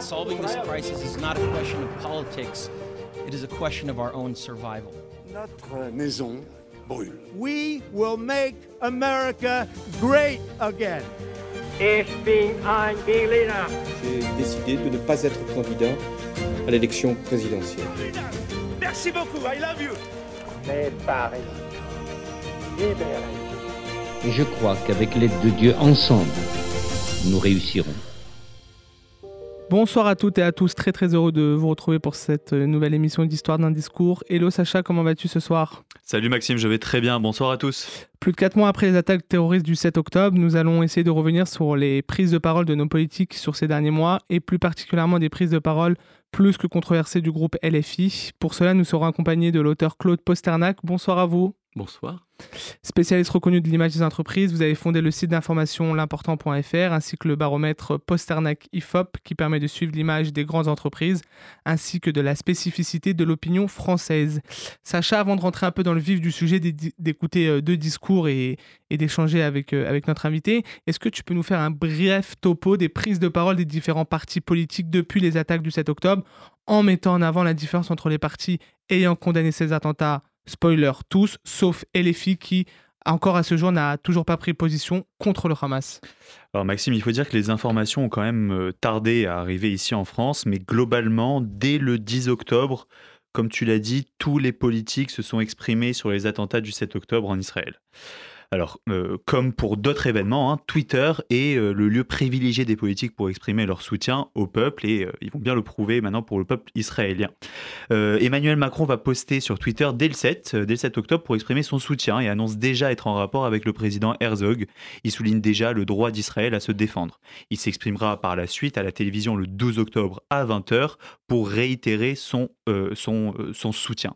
Solving this crisis is not a question of politics, it is a question of our own survival. Notre maison brûle. We will make America great again. Ich bin ein Berliner. J'ai décidé de ne pas être candidat à l'élection présidentielle. Merci beaucoup, I love you. Mais Paris, libéré. Et je crois qu'avec l'aide de Dieu, ensemble, nous réussirons. Bonsoir à toutes et à tous, très très heureux de vous retrouver pour cette nouvelle émission d'Histoire d'un discours. Hello Sacha, comment vas-tu ce soir? Salut Maxime, je vais très bien, bonsoir à tous. Plus de 4 mois après les attaques terroristes du 7 octobre, nous allons essayer de revenir sur les prises de parole de nos politiques sur ces derniers mois et plus particulièrement des prises de parole plus que controversées du groupe LFI. Pour cela, nous serons accompagnés de l'auteur Claude Posternac. Bonsoir à vous. Bonsoir. Spécialiste reconnu de l'image des entreprises, vous avez fondé le site d'information l'important.fr ainsi que le baromètre Posternac IFOP qui permet de suivre l'image des grandes entreprises ainsi que de la spécificité de l'opinion française. Sacha, avant de rentrer un peu dans le vif du sujet, d'écouter deux discours et, d'échanger avec, avec notre invité, est-ce que tu peux nous faire un bref topo des prises de parole des différents partis politiques depuis les attaques du 7 octobre en mettant en avant la différence entre les partis ayant condamné ces attentats spoiler tous, sauf LFI qui, encore à ce jour, n'a toujours pas pris position contre le Hamas. Alors Maxime, il faut dire que les informations ont quand même tardé à arriver ici en France, mais globalement, dès le 10 octobre, comme tu l'as dit, tous les politiques se sont exprimés sur les attentats du 7 octobre en Israël. Alors, euh, comme pour d'autres événements, hein, Twitter est euh, le lieu privilégié des politiques pour exprimer leur soutien au peuple et euh, ils vont bien le prouver maintenant pour le peuple israélien. Emmanuel Macron va poster sur Twitter dès le 7, dès le 7 octobre pour exprimer son soutien et annonce déjà être en rapport avec le président Herzog. Il souligne déjà le droit d'Israël à se défendre. Il s'exprimera par la suite à la télévision le 12 octobre à 20h pour réitérer son soutien.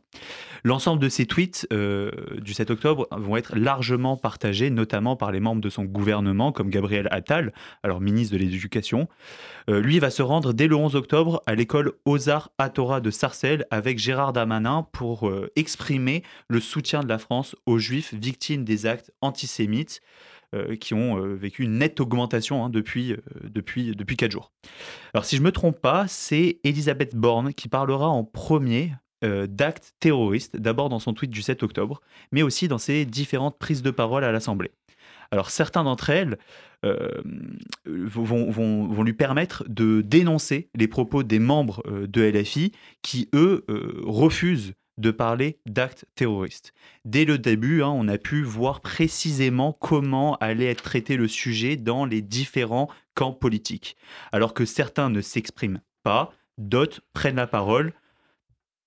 L'ensemble de ces tweets du 7 octobre vont être largement partagé, notamment par les membres de son gouvernement, comme Gabriel Attal, alors ministre de l'Éducation. Euh, lui va se rendre dès le 11 octobre à l'école Ozar Atora de Sarcelles avec Gérard Damanin pour euh, exprimer le soutien de la France aux juifs victimes des actes antisémites euh, qui ont vécu une nette augmentation hein, depuis, depuis, depuis 4 jours. Alors si je ne me trompe pas, c'est Elisabeth Borne qui parlera en premier euh, d'actes terroristes, d'abord dans son tweet du 7 octobre, mais aussi dans ses différentes prises de parole à l'Assemblée. Alors certains d'entre elles euh, vont, lui permettre de dénoncer les propos des membres euh, de LFI qui, eux, refusent de parler d'actes terroristes. Dès le début, hein, on a pu voir précisément comment allait être traité le sujet dans les différents camps politiques. Alors que certains ne s'expriment pas, d'autres prennent la parole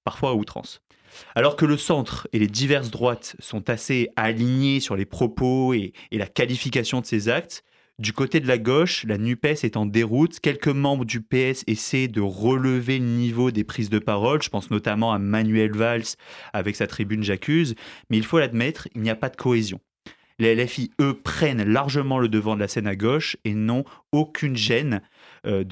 parfois à outrance. Alors que le centre et les diverses droites sont assez alignés sur les propos et, la qualification de ces actes, du côté de la gauche, la NUPES est en déroute. Quelques membres du PS essaient de relever le niveau des prises de parole. Je pense notamment à Manuel Valls avec sa tribune J'accuse. Mais il faut l'admettre, il n'y a pas de cohésion. Les LFI, eux, prennent largement le devant de la scène à gauche et n'ont aucune gêne euh,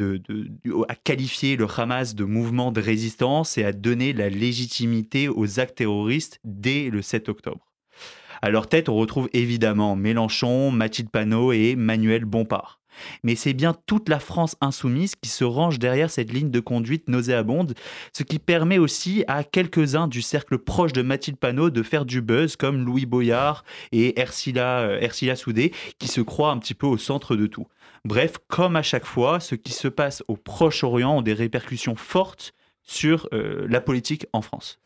à qualifier le Hamas de mouvement de résistance et à donner la légitimité aux actes terroristes dès le 7 octobre. À leur tête, on retrouve évidemment Mélenchon, Mathilde Panot et Manuel Bompard. Mais c'est bien toute la France insoumise qui se range derrière cette ligne de conduite nauséabonde, ce qui permet aussi à quelques-uns du cercle proche de Mathilde Panot de faire du buzz, comme Louis Boyard et Ersila, euh, Soudé, qui se croient un petit peu au centre de tout. Bref, comme à chaque fois, ce qui se passe au Proche-Orient ont des répercussions fortes sur euh, la politique en France.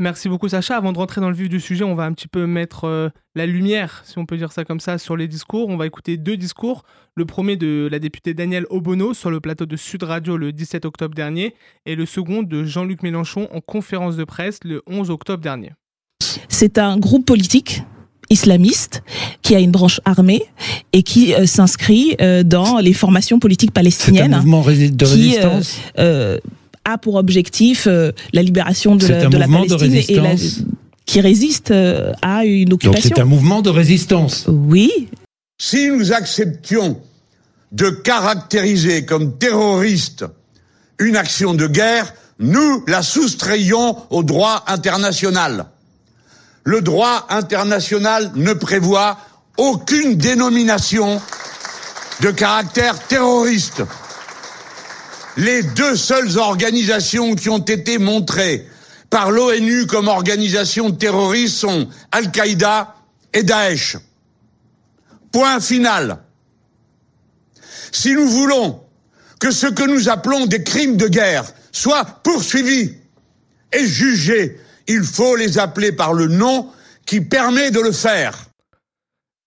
Merci beaucoup Sacha. Avant de rentrer dans le vif du sujet, on va un petit peu mettre euh, la lumière, si on peut dire ça comme ça, sur les discours. On va écouter deux discours. Le premier de la députée Danielle Obono sur le plateau de Sud Radio le 17 octobre dernier et le second de Jean-Luc Mélenchon en conférence de presse le 11 octobre dernier. C'est un groupe politique islamiste qui a une branche armée et qui euh, s'inscrit euh, dans les formations politiques palestiniennes. un mouvement de résistance a pour objectif euh, la libération de, la, de la, Palestine et la, qui résiste euh, à une occupation. Donc c'est un mouvement de résistance. Oui. Si nous acceptions de caractériser comme terroriste une action de guerre, nous la soustrayons au droit international. Le droit international ne prévoit aucune dénomination de caractère terroriste. Les deux seules organisations qui ont été montrées par l'ONU comme organisations terroristes sont Al-Qaïda et Daesh. Point final. Si nous voulons que ce que nous appelons des crimes de guerre soient poursuivis et jugés, il faut les appeler par le nom qui permet de le faire.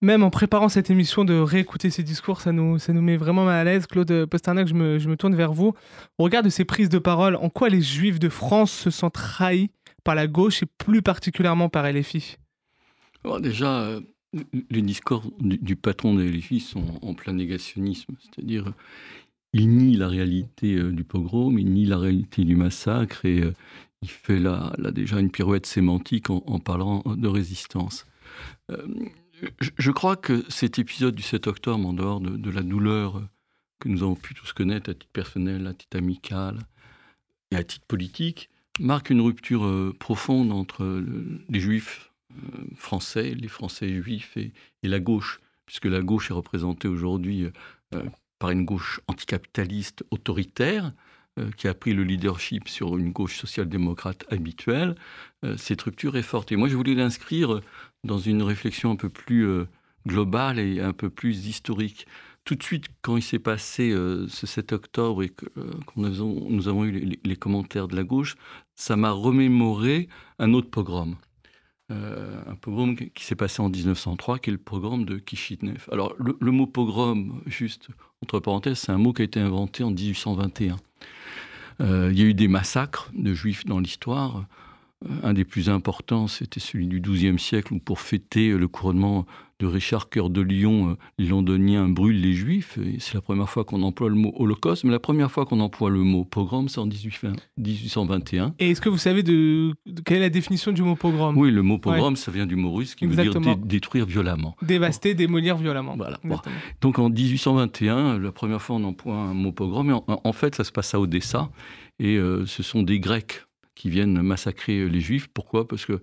Même en préparant cette émission, de réécouter ces discours, ça nous, ça nous met vraiment mal à l'aise. Claude Posternak, je me, je me tourne vers vous. Au regard de ces prises de parole, en quoi les Juifs de France se sentent trahis par la gauche et plus particulièrement par LFI Déjà, euh, les discours du, patron de LFI sont en plein négationnisme. C'est-à-dire, il nie la réalité euh, du pogrom, il nie la réalité du massacre et euh, il fait là, là, déjà une pirouette sémantique en, parlant de résistance je crois que cet épisode du 7 octobre, en dehors de, la douleur que nous avons pu tous connaître à titre personnel, à titre amical et à titre politique, marque une rupture euh, profonde entre les juifs euh, français, les français juifs et, la gauche, puisque la gauche est représentée aujourd'hui euh, par une gauche anticapitaliste autoritaire, qui a pris le leadership sur une gauche social-démocrate habituelle, cette rupture est forte. Et moi, je voulais l'inscrire dans une réflexion un peu plus euh, globale et un peu plus historique. Tout de suite, quand il s'est passé euh, ce 7 octobre et que euh, nous, avons, eu les, commentaires de la gauche, ça m'a remémoré un autre pogrom. un pogrom qui s'est passé en 1903, qui est le pogrom de Kishinev. Alors, le mot pogrom, juste entre parenthèses, c'est un mot qui a été inventé en 1821. Il y a eu des massacres de juifs dans l'histoire. Euh, un des plus importants, c'était celui du XIIe siècle, où pour fêter le couronnement de Richard Cœur de Lion, euh, les Londoniens brûlent les Juifs. c'est la première fois qu'on emploie le mot Holocauste, mais la première fois qu'on emploie le mot pogrom, c'est en 1821. Et est-ce que vous savez de, quelle est la définition du mot pogrom? Oui, le mot pogrom, ça vient du mot russe qui veut dire détruire violemment. Dévaster, démolir violemment. Voilà. Donc en 1821, la première fois on emploie un mot pogrom, mais en, fait ça se passe à Odessa, et euh, ce sont des Grecs qui viennent massacrer les Juifs. Pourquoi? Parce que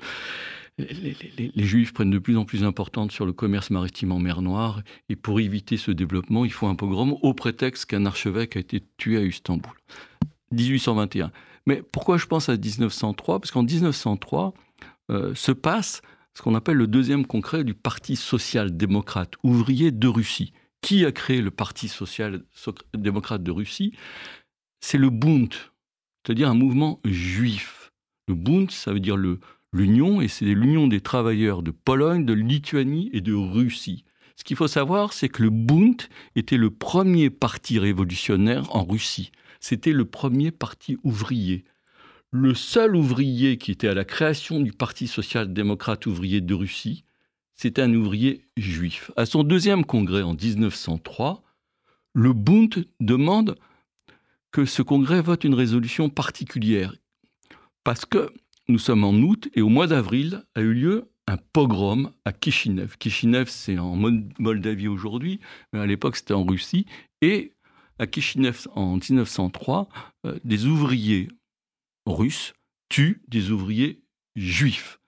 les, Juifs prennent de plus en plus importante sur le commerce maritime en mer Noire, et pour éviter ce développement, il faut un pogrom au prétexte qu'un archevêque a été tué à Istanbul. 1821. Mais pourquoi je pense à 1903 Parce qu'en 1903 euh, se passe ce qu'on appelle le deuxième congrès du Parti social-démocrate ouvrier de Russie. Qui a créé le Parti social-démocrate de Russie? C'est le Bund, c'est-à-dire un mouvement juif. Le Bund, ça veut dire l'union, et c'est l'union des travailleurs de Pologne, de Lituanie et de Russie. Ce qu'il faut savoir, c'est que le Bund était le premier parti révolutionnaire en Russie. C'était le premier parti ouvrier. Le seul ouvrier qui était à la création du Parti social-démocrate ouvrier de Russie, c'était un ouvrier juif. À son deuxième congrès en 1903, le Bund demande que ce congrès vote une résolution particulière. Parce que nous sommes en août et au mois d'avril a eu lieu un pogrom à Kishinev. Kishinev, c'est en Moldavie aujourd'hui, mais à l'époque c'était en Russie. Et à Kishinev, en 1903, euh, des ouvriers russes tuent des ouvriers juifs.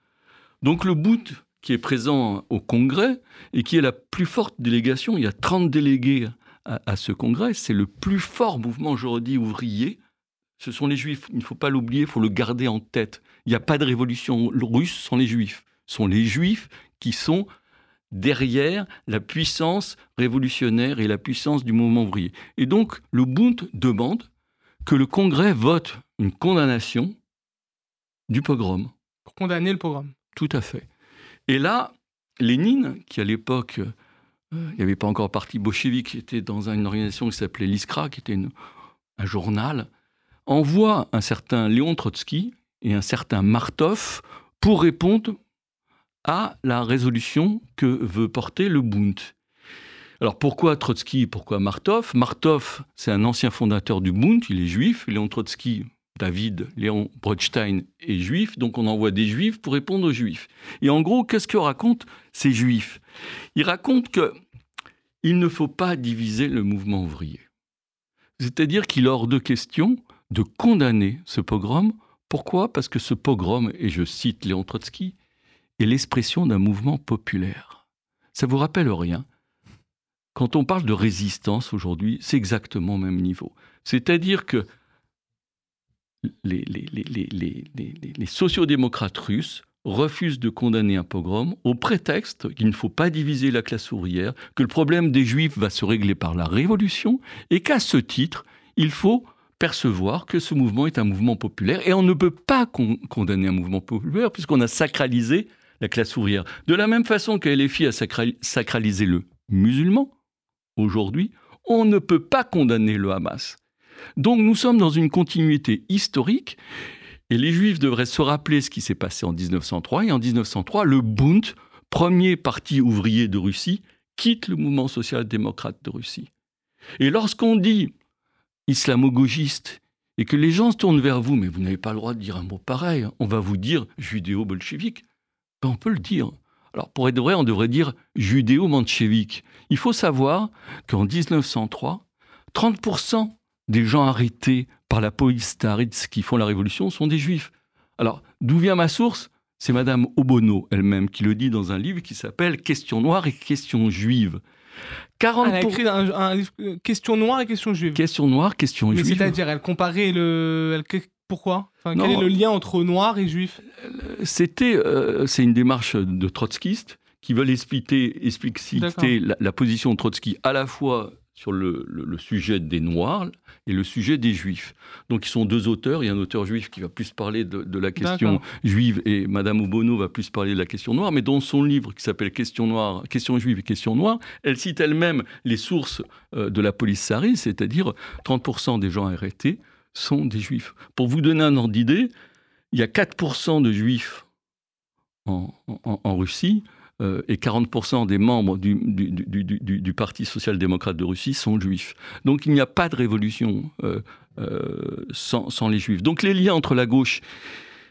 Donc le bout qui est présent au Congrès et qui est la plus forte délégation, il y a 30 délégués à, ce congrès, c'est le plus fort mouvement, aujourd'hui ouvrier. Ce sont les juifs, il ne faut pas l'oublier, il faut le garder en tête. Il n'y a pas de révolution russe sans les juifs. Ce sont les juifs qui sont derrière la puissance révolutionnaire et la puissance du mouvement ouvrier. Et donc, le Bund demande que le Congrès vote une condamnation du pogrom. Pour condamner le pogrom. Tout à fait. Et là, Lénine, qui à l'époque il n'y avait pas encore parti bolchevique, qui était dans une organisation qui s'appelait l'Iskra, qui était un journal, envoie un certain Léon Trotsky et un certain Martov pour répondre à la résolution que veut porter le Bund. Alors pourquoi Trotsky, pourquoi Martov? Martov, c'est un ancien fondateur du Bund, il est juif. Léon Trotsky, David Léon Broadstein est juif, donc on envoie des juifs pour répondre aux juifs. Et en gros, qu'est-ce que racontent ces juifs? Ils racontent que il ne faut pas diviser le mouvement ouvrier. C'est-à-dire qu'il est hors de question de condamner ce pogrom. Pourquoi? Parce que ce pogrom, et je cite Léon Trotsky, est l'expression d'un mouvement populaire. Ça vous rappelle rien? Quand on parle de résistance aujourd'hui, c'est exactement au même niveau. C'est-à-dire que les, sociodémocrates russes refusent de condamner un pogrom au prétexte qu'il ne faut pas diviser la classe ouvrière, que le problème des juifs va se régler par la révolution, et qu'à ce titre, il faut percevoir que ce mouvement est un mouvement populaire, et on ne peut pas condamner un mouvement populaire puisqu'on a sacralisé la classe ouvrière. De la même façon que a sacralisé le musulman, aujourd'hui, on ne peut pas condamner le Hamas. Donc nous sommes dans une continuité historique et les Juifs devraient se rappeler ce qui s'est passé en 1903. Et en 1903, le Bund, premier parti ouvrier de Russie, quitte le mouvement social-démocrate de Russie. Et lorsqu'on dit islamo-gauchiste et que les gens se tournent vers vous, mais vous n'avez pas le droit de dire un mot pareil, on va vous dire judéo-bolchevique, ben on peut le dire. Alors pour être vrai, on devrait dire judéo-manchevique. Il faut savoir qu'en 1903, 30% des gens arrêtés par la police staritz qui font la révolution sont des juifs. Alors, d'où vient ma source? C'est Madame Obono elle-même qui le dit dans un livre qui s'appelle Questions noires et questions juives. 40 elle a écrit un, livre euh, Questions noires et questions juives. Questions noires, questions juives. C'est-à-dire, elle comparait le. pourquoi? Quel est le lien entre noir et juif? Euh, C'était, euh, c'est une démarche de trotskiste qui veulent expliquer, expliquer la, la, position de Trotsky à la fois sur le, sujet des Noirs et le sujet des Juifs. Donc, ils sont deux auteurs. Il y a un auteur juif qui va plus parler de, la question juive et Madame Obono va plus parler de la question noire. Mais dans son livre qui s'appelle Question noire, Question juive et Question noire, elle cite elle-même les sources euh, de la police sarine, c'est-à-dire 30% des gens arrêtés sont des Juifs. Pour vous donner un ordre d'idée, il y a 4% de Juifs en Russie. Euh, et 40% des membres du, Parti social-démocrate de Russie sont juifs. Donc il n'y a pas de révolution euh, euh, sans, les juifs. Donc les liens entre la gauche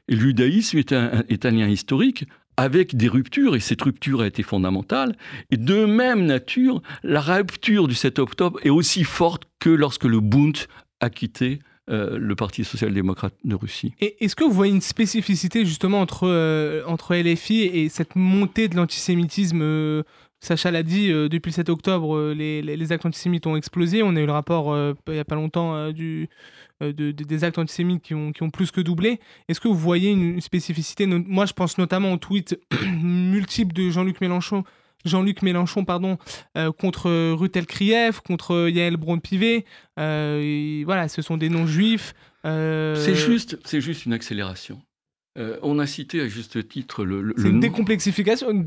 et le judaïsme est est un lien historique avec des ruptures, et cette rupture a été fondamentale. Et de même nature, la rupture du 7 octobre est aussi forte que lorsque le Bund a quitté euh, le Parti social-démocrate de Russie. Est-ce que vous voyez une spécificité justement entre, euh, entre LFI et cette montée de l'antisémitisme euh, Sacha l'a dit, depuis le 7 octobre, les, les, actes antisémites ont explosé. On a eu le rapport il n'y a pas longtemps des actes antisémites qui ont, qui ont plus que doublé. Est-ce que vous voyez une spécificité? Moi, je pense notamment aux tweets multiples de Jean-Luc Mélenchon Jean-Luc Mélenchon pardon, euh, contre Rutel Krief, contre Yael Braun-Pivet. Euh, voilà, ce sont des noms juifs. Euh, c'est juste, c'est juste une accélération. on a cité à juste titre le. le une décomplexification, une,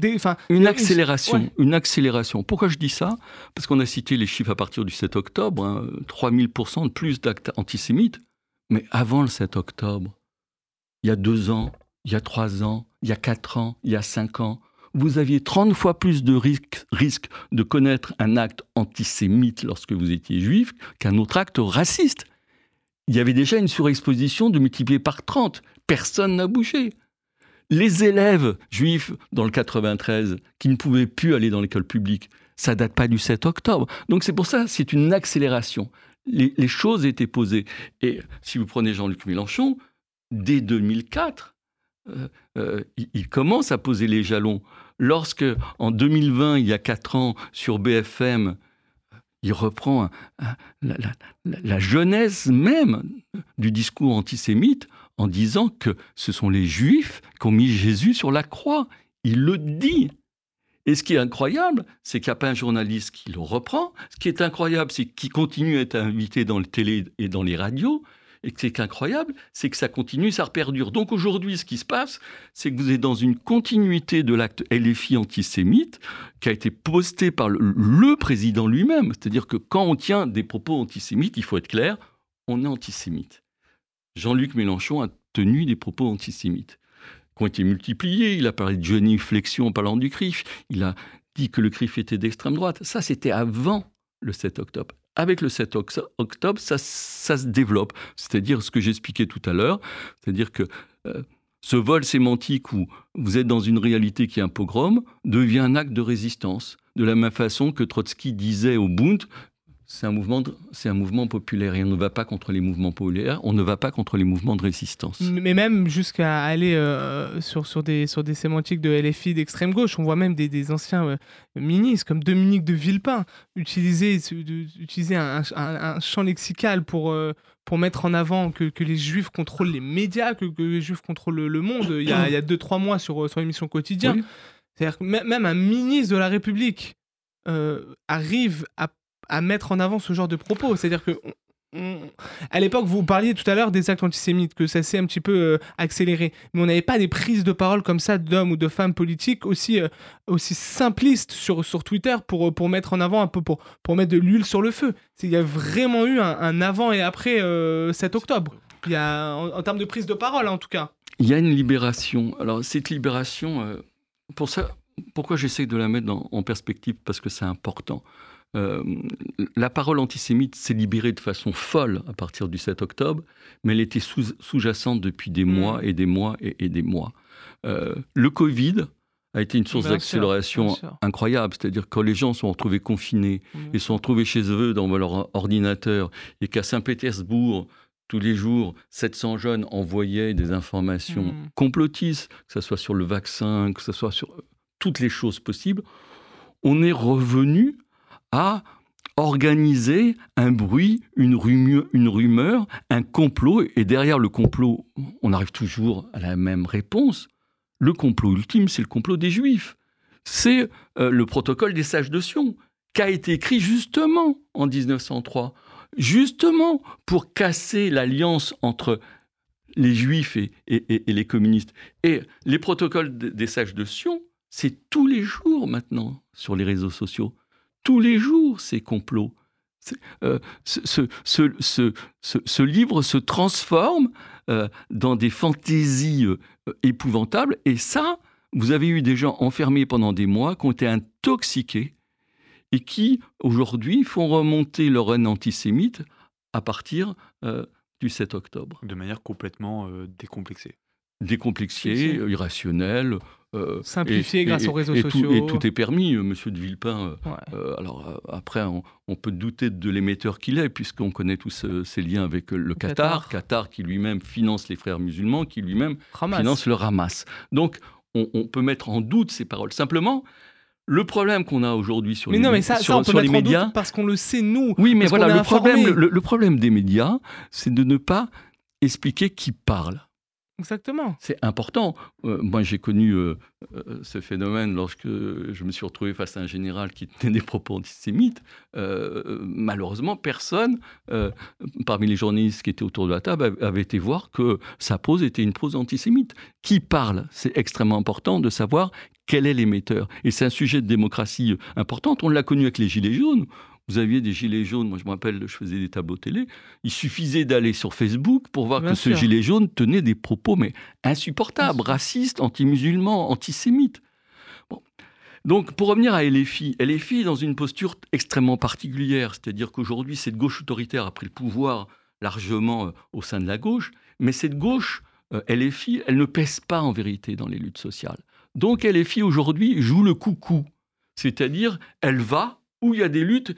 une accélération, une accélération. Pourquoi je dis ça? Parce qu'on a cité les chiffres à partir du 7 octobre, hein, 3000% de plus d'actes antisémites. Mais avant le 7 octobre, il y a deux ans, il y a trois ans, il y a quatre ans, il y a cinq ans, vous aviez 30 fois plus de risque, de connaître un acte antisémite lorsque vous étiez juif qu'un autre acte raciste. Il y avait déjà une surexposition de multiplier par 30. Personne n'a bougé. Les élèves juifs dans le 93 qui ne pouvaient plus aller dans l'école publique, ça date pas du 7 octobre. Donc c'est pour ça, c'est une accélération. Les, les, choses étaient posées. Et si vous prenez Jean-Luc Mélenchon, dès 2004, euh, euh, il, commence à poser les jalons. Lorsque, en 2020, il y a quatre ans, sur BFM, il reprend la, jeunesse même du discours antisémite en disant que ce sont les Juifs qui ont mis Jésus sur la croix. Il le dit. Et ce qui est incroyable, c'est qu'il n'y a pas un journaliste qui le reprend. Ce qui est incroyable, c'est qu'il continue à être invité dans les télé et dans les radios. Et ce qui est incroyable, c'est que ça continue, ça perdure. Donc aujourd'hui, ce qui se passe, c'est que vous êtes dans une continuité de l'acte LFI antisémite qui a été posté par le, président lui-même. C'est-à-dire que quand on tient des propos antisémites, il faut être clair, on est antisémite. Jean-Luc Mélenchon a tenu des propos antisémites qui ont été multipliés. Il a parlé de géniflexion en parlant du CRIF. Il a dit que le CRIF était d'extrême droite. Ça, c'était avant le 7 octobre avec le 7 octobre, ça, se développe. C'est-à-dire ce que j'expliquais tout à l'heure, c'est-à-dire que euh, ce vol sémantique où vous êtes dans une réalité qui est un pogrom devient un acte de résistance. De la même façon que Trotsky disait au Bund, c'est un mouvement, c'est un mouvement populaire et on ne va pas contre les mouvements populaires, on ne va pas contre les mouvements de résistance. Mais même jusqu'à aller euh, sur, sur, des, sur des sémantiques de LFI d'extrême gauche, on voit même des, des anciens euh, ministres comme Dominique de Villepin utiliser, utiliser un, un, champ lexical pour, euh, pour mettre en avant que, que, les juifs contrôlent les médias, que, les juifs contrôlent le, monde. Il y a, il y a deux, trois mois sur, sur l'émission quotidien. C'est-à-dire que même un ministre de la République arrive à à mettre en avant ce genre de propos. C'est-à-dire que à l'époque, vous parliez tout à l'heure des actes antisémites, que ça s'est un petit peu euh, accéléré. Mais on n'avait pas des prises de parole comme ça d'hommes ou de femmes politiques aussi, euh, aussi simplistes sur, sur Twitter pour, euh, pour mettre en avant un peu, pour, pour mettre de l'huile sur le feu. Il y a vraiment eu un, avant et après 7 octobre. Y a, en, termes de prise de parole, en tout cas. Il y a une libération. Alors, cette libération, pour ça, pourquoi j'essaie de la mettre en perspective? Parce que c'est important. Euh, la parole antisémite s'est libérée de façon folle à partir du 7 octobre, mais elle était sous-jacente depuis des mm. mois et des mois et, des mois. Euh, le Covid a été une source d'accélération incroyable, c'est-à-dire quand les gens sont retrouvés confinés mm. et sont retrouvés chez eux dans leur ordinateur, et qu'à Saint-Pétersbourg, tous les jours, 700 jeunes envoyaient des informations mm. complotistes, que ce soit sur le vaccin, que ce soit sur toutes les choses possibles, on est revenu à organiser un bruit, une rumeur, un complot, et derrière le complot, on arrive toujours à la même réponse. Le complot ultime, c'est le complot des Juifs. C'est euh, le protocole des sages de Sion, qui a été écrit justement en 1903, justement pour casser l'alliance entre les Juifs et, les communistes. Et les protocoles des sages de Sion, c'est tous les jours maintenant sur les réseaux sociaux tous les jours ces complots. Euh, ce, ce, livre se transforme euh, dans des fantaisies euh, épouvantables. Et ça, vous avez eu des gens enfermés pendant des mois qui ont été intoxiqués et qui, aujourd'hui, font remonter leur haine antisémite à partir du 7 octobre. De manière complètement décomplexée. Décomplexée, irrationnelle. Euh, Simplifié grâce aux réseaux sociaux. et tout est permis, euh, monsieur de Villepin. Euh, alors après, on, peut douter de l'émetteur qu'il est, puisqu'on connaît tous ses liens avec le Qatar. Qatar. qui lui-même finance les frères musulmans, qui lui-même finance le Hamas. Donc on, peut mettre en doute ces paroles. Simplement, le problème qu'on a aujourd'hui sur mais les, non, mais ça, ça on peut mettre médias, parce qu'on le sait nous. Oui, mais voilà, le problème, le problème des médias, c'est de ne pas expliquer qui parle. Exactement. C'est important. Euh, moi, j'ai connu euh, euh, ce phénomène lorsque je me suis retrouvé face à un général qui tenait des propos antisémites. malheureusement, personne, parmi les journalistes qui étaient autour de la table, avait été voir que sa pose était une pose antisémite. Qui parle? C'est extrêmement important de savoir quel est l'émetteur. Et c'est un sujet de démocratie important. On l'a connu avec les Gilets jaunes. Vous aviez des gilets jaunes, moi je me rappelle, je faisais des tableaux télé. Il suffisait d'aller sur Facebook pour voir que ce gilet jaune tenait des propos mais insupportables, racistes, anti-musulmans, antisémites. Bon. Donc pour revenir à LFI, LFI est dans une posture extrêmement particulière, c'est-à-dire qu'aujourd'hui cette gauche autoritaire a pris le pouvoir largement euh, au sein de la gauche, mais cette gauche, euh, LFI, elle ne pèse pas en vérité dans les luttes sociales. Donc LFI aujourd'hui joue le coucou, c'est-à-dire elle va où il y a des luttes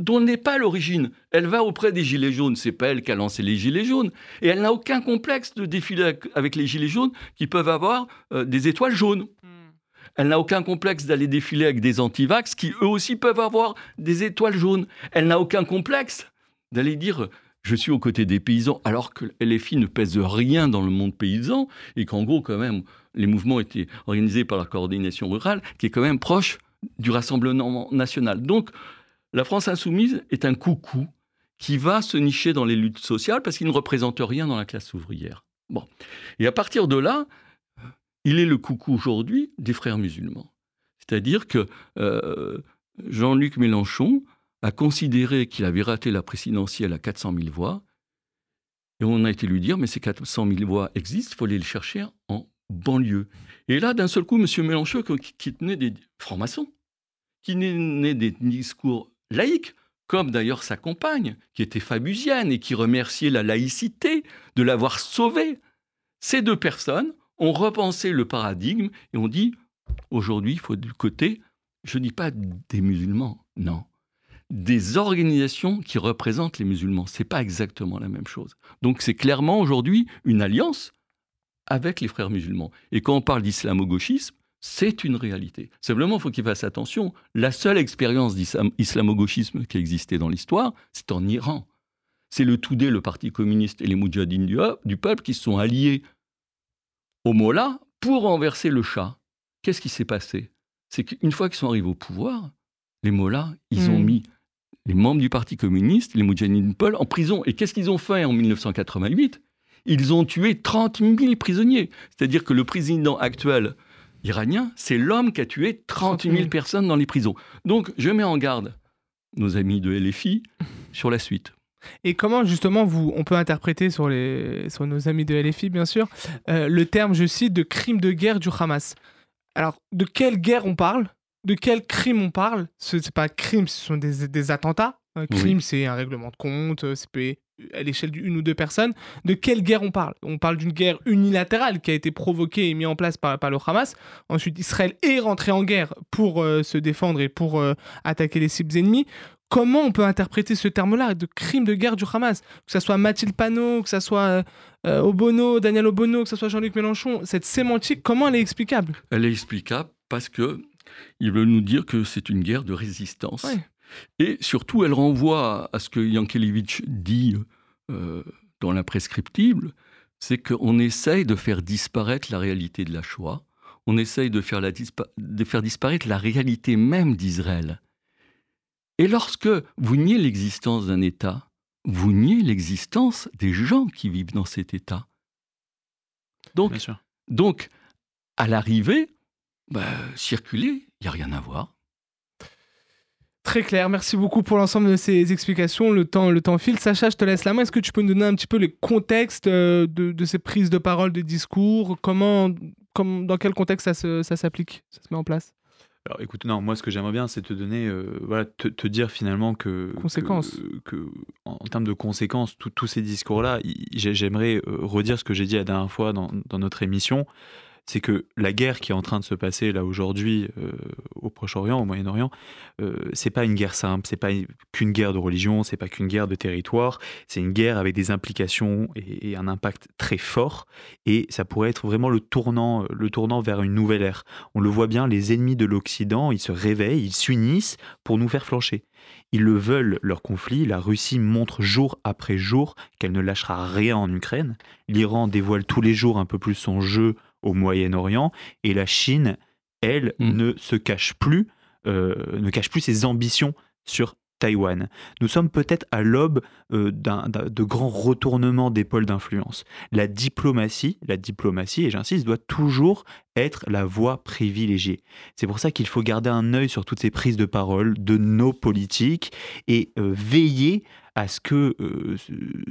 dont n'est pas l'origine. Elle va auprès des Gilets jaunes. C'est pas elle qui a lancé les Gilets jaunes. Et elle n'a aucun complexe de défiler avec les Gilets jaunes qui peuvent avoir euh, des étoiles jaunes. Hmm. Elle n'a aucun complexe d'aller défiler avec des antivax qui eux aussi peuvent avoir des étoiles jaunes. Elle n'a aucun complexe d'aller dire je suis aux côtés des paysans alors que LFI ne pèse rien dans le monde paysan et qu'en gros quand même les mouvements étaient organisés par la coordination rurale qui est quand même proche du Rassemblement national. Donc la France insoumise est un coucou qui va se nicher dans les luttes sociales parce qu'il ne représente rien dans la classe ouvrière. Bon. Et à partir de là, il est le coucou aujourd'hui des frères musulmans. C'est-à-dire que euh, Jean-Luc Mélenchon a considéré qu'il avait raté la présidentielle à 400 000 voix. Et on a été lui dire, mais ces 400 000 voix existent, il faut aller les chercher en banlieue. Et là, d'un seul coup, M. Mélenchon, qui tenait des francs-maçons, qui tenait des discours laïque, comme d'ailleurs sa compagne, qui était fabusienne et qui remerciait la laïcité de l'avoir sauvée. Ces deux personnes ont repensé le paradigme et ont dit aujourd'hui, il faut du côté, je ne dis pas des musulmans, non, des organisations qui représentent les musulmans. C'est pas exactement la même chose. Donc c'est clairement aujourd'hui une alliance avec les frères musulmans. Et quand on parle d'islamo-gauchisme, c'est une réalité. Simplement, il faut qu'ils fassent attention. La seule expérience d'islamo-gauchisme qui a existé dans l'histoire, c'est en Iran. C'est le Toudé, le Parti communiste et les Moudjahidines du, du peuple qui se sont alliés au Mollah pour renverser le Shah. Qu'est-ce qui s'est passé? C'est qu'une fois qu'ils sont arrivés au pouvoir, les Mollahs, ils ont Hmm. mis les membres du Parti communiste, les Moudjahidines du peuple, en prison. Et qu'est-ce qu'ils ont fait en 1988 Ils ont tué 30 000 prisonniers. C'est-à-dire que le président actuel iranien, c'est l'homme qui a tué 30 000 personnes dans les prisons. Donc, je mets en garde nos amis de LFI sur la suite. Et comment justement vous, on peut interpréter sur, les, sur nos amis de LFI bien sûr, euh, le terme, je cite, de crime de guerre du Hamas. Alors, de quelle guerre on parle? De quel crime on parle? Ce n'est pas crime, ce sont des, des attentats. Un crime, Oui. c'est un règlement de compte, euh, c'est à l'échelle d'une ou deux personnes. De quelle guerre on parle? On parle d'une guerre unilatérale qui a été provoquée et mise en place par, par le Hamas. Ensuite, Israël est rentré en guerre pour euh, se défendre et pour euh, attaquer les cibles ennemies. Comment on peut interpréter ce terme-là de crime de guerre du Hamas? Que ce soit Mathilde Panot, que ce soit euh, Obono, Daniel Obono, que ce soit Jean-Luc Mélenchon, cette sémantique, comment elle est explicable? Elle est explicable parce que ils veulent nous dire que c'est une guerre de résistance. Ouais. Et surtout, elle renvoie à ce que Yankelevitch dit euh, dans l'imprescriptible, c'est qu'on essaye de faire disparaître la réalité de la Shoah, on essaye de faire, la dispa- de faire disparaître la réalité même d'Israël. Et lorsque vous niez l'existence d'un État, vous niez l'existence des gens qui vivent dans cet État. Donc, donc à l'arrivée, bah, circuler, il n'y a rien à voir. Très clair, merci beaucoup pour l'ensemble de ces explications. Le temps, le temps file. Sacha, je te laisse la main. Est-ce que tu peux nous donner un petit peu les contextes euh, de, de ces prises de parole, de discours? Comment, comme, Dans quel contexte ça, se- ça s'applique Ça se met en place? Alors écoute, non, moi ce que j'aimerais bien, c'est te donner, euh, voilà, te, te dire finalement que. Conséquences. Que, que en, en termes de conséquences, tous ces discours-là, j'aimerais euh, redire ce que j'ai dit la dernière fois dans, dans notre émission. C'est que la guerre qui est en train de se passer là aujourd'hui euh, au Proche-Orient, au Moyen-Orient, euh, c'est pas une guerre simple, c'est pas qu'une guerre de religion, c'est pas qu'une guerre de territoire, c'est une guerre avec des implications et, et un impact très fort. Et ça pourrait être vraiment le tournant, le tournant vers une nouvelle ère. On le voit bien, les ennemis de l'Occident, ils se réveillent, ils s'unissent pour nous faire flancher. Ils le veulent, leur conflit. La Russie montre jour après jour qu'elle ne lâchera rien en Ukraine. L'Iran dévoile tous les jours un peu plus son jeu au Moyen-Orient. Et la Chine, elle, ne se cache plus, euh, ne cache plus ses ambitions sur Taïwan. Nous sommes peut-être à l'aube euh, de grands retournements des pôles d'influence. La diplomatie, la diplomatie, et j'insiste, doit toujours être la voie privilégiée. C'est pour ça qu'il faut garder un œil sur toutes ces prises de parole de nos politiques et euh, veiller à ce que euh,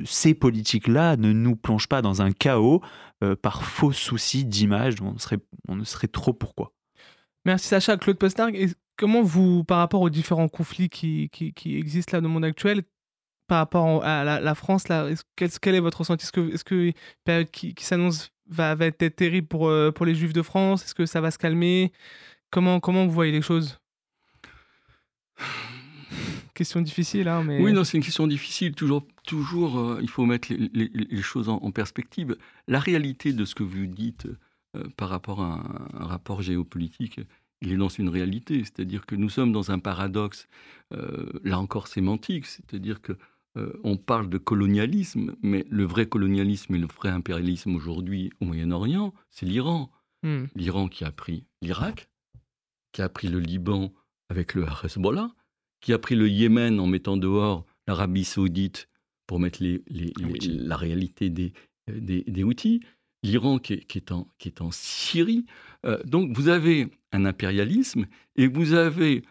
ces politiques-là ne nous plongent pas dans un chaos euh, par faux soucis d'image. On, serait, on ne serait trop pourquoi. Merci Sacha. Claude Postarg, et comment vous, par rapport aux différents conflits qui, existent là dans le monde actuel, par rapport à la, France, là, est-ce- quel, est votre ressenti? Est-ce que, période qui, s'annonce va, va être terrible pour, euh, pour les Juifs de France? Est-ce que ça va se calmer? Comment, comment vous voyez les choses? Question difficile, hein, mais... Oui, non, c'est une question difficile. Toujours, toujours euh, il faut mettre les, les- les choses en, en perspective. La réalité de ce que vous dites euh, par rapport à un, un rapport géopolitique, il est dans une réalité. C'est-à-dire que nous sommes dans un paradoxe, euh, là encore sémantique. C'est-à-dire que on parle de colonialisme, mais le vrai colonialisme et le vrai impérialisme aujourd'hui au Moyen-Orient, c'est l'Iran. Hmm. L'Iran qui a pris l'Irak, qui a pris le Liban avec le Hezbollah, qui a pris le Yémen en mettant dehors l'Arabie saoudite pour mettre les- les- les- la réalité des, des, des Houthis, l'Iran qui, est- qui en, qui est en Syrie. Euh, donc vous avez un impérialisme et vous avez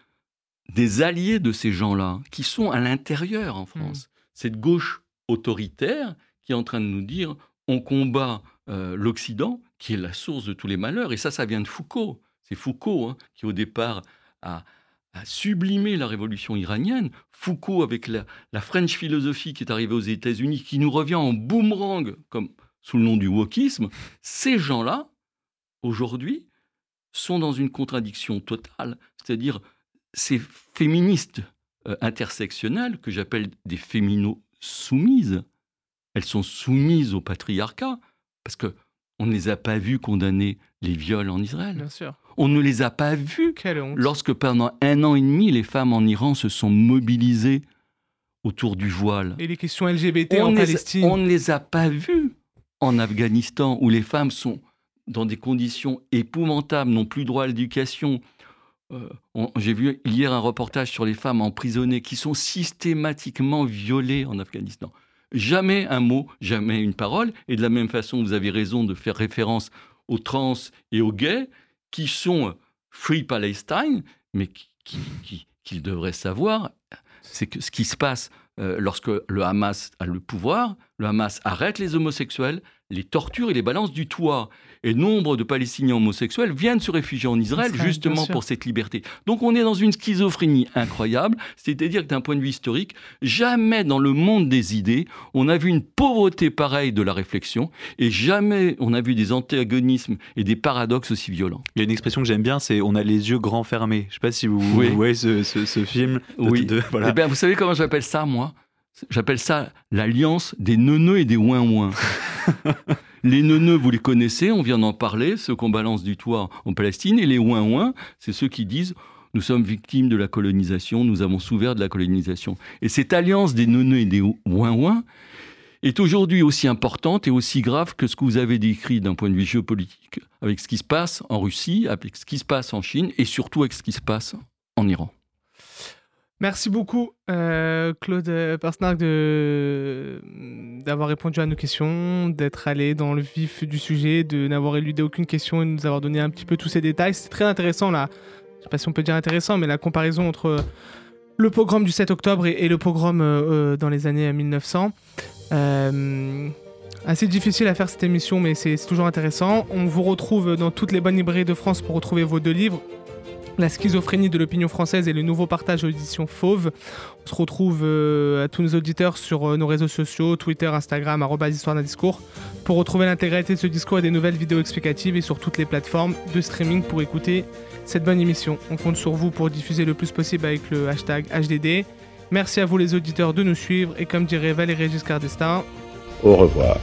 des alliés de ces gens-là qui sont à l'intérieur en France. Cette gauche autoritaire qui est en train de nous dire on combat euh, l'Occident, qui est la source de tous les malheurs. Et ça, ça vient de Foucault. C'est Foucault hein, qui, au départ, a, sublimé la révolution iranienne. Foucault, avec la, la French philosophie qui est arrivée aux États-Unis, qui nous revient en boomerang, comme sous le nom du wokisme, ces gens-là, aujourd'hui, sont dans une contradiction totale. C'est-à-dire, ces féministes euh, intersectionnelles que j'appelle des féminos soumises. Elles sont soumises au patriarcat parce que on ne les a pas vues condamner les viols en Israël. Bien sûr. On ne les a pas honte. lorsque pendant un an et demi, les femmes en Iran se sont mobilisées autour du voile. Et les questions LGBT on en ne les- Palestine. on ne les a pas vues en Afghanistan, où les femmes sont dans des conditions épouvantables, n'ont plus droit à l'éducation. Euh, J'ai vu hier un reportage sur les femmes emprisonnées qui sont systématiquement violées en Afghanistan. Jamais un mot, jamais une parole. Et de la même façon, vous avez raison de faire référence aux trans et aux gays, qui sont Free Palestine, mais qui- qui- qui- qu'ils devraient savoir, c'est que ce qui se passe euh, lorsque le Hamas a le pouvoir, le Hamas arrête les homosexuels, les torture et les balance du toit. Et nombre de Palestiniens homosexuels viennent se réfugier en Israël justement pour cette liberté. Donc on est dans une schizophrénie incroyable, c'est-à-dire que d'un point de vue historique, jamais dans le monde des idées, on a vu une pauvreté pareille de la réflexion, et jamais on a vu des antagonismes et des paradoxes aussi violents. Il y a une expression que j'aime bien, c'est on a les yeux grands fermés. Je sais pas si vous, Oui. vous voyez ce, ce- ce film. de- Oui. de- voilà. Eh bien, vous savez comment j'appelle ça, moi? J'appelle ça l'alliance des neuneux et des ouin-ouin. les neuneux, vous les connaissez, on vient d'en parler, ceux qu'on balance du toit en Palestine, et les ouin-ouin, c'est ceux qui disent nous sommes victimes de la colonisation, nous avons souffert de la colonisation. Et cette alliance des neuneux et des ouin-ouin est aujourd'hui aussi importante et aussi grave que ce que vous avez décrit d'un point de vue géopolitique, avec ce qui se passe en Russie, avec ce qui se passe en Chine, et surtout avec ce qui se passe en Iran. Merci beaucoup, euh, Claude Persnark, de- d'avoir répondu à nos questions, d'être allé dans le vif du sujet, de n'avoir éludé aucune question et de nous avoir donné un petit peu tous ces détails. C'est très intéressant, là. Je sais pas si on peut dire intéressant, mais la comparaison entre le pogrom du 7 octobre et, le pogrom euh, euh, dans les années 1900. Euh, assez difficile à faire cette émission, mais c'est toujours intéressant. On vous retrouve dans toutes les bonnes librairies de France pour retrouver vos deux livres. La schizophrénie de l'opinion française et le nouveau partage aux éditions Fauve. On se retrouve euh, à tous nos auditeurs sur euh, nos réseaux sociaux, Twitter, Instagram, histoire d'un discours, pour retrouver l'intégralité de ce discours et des nouvelles vidéos explicatives et sur toutes les plateformes de streaming pour écouter cette bonne émission. On compte sur vous pour diffuser le plus possible avec le hashtag HDD. Merci à vous les auditeurs de nous suivre et comme dirait Valérie Giscard d'Estaing, Au revoir.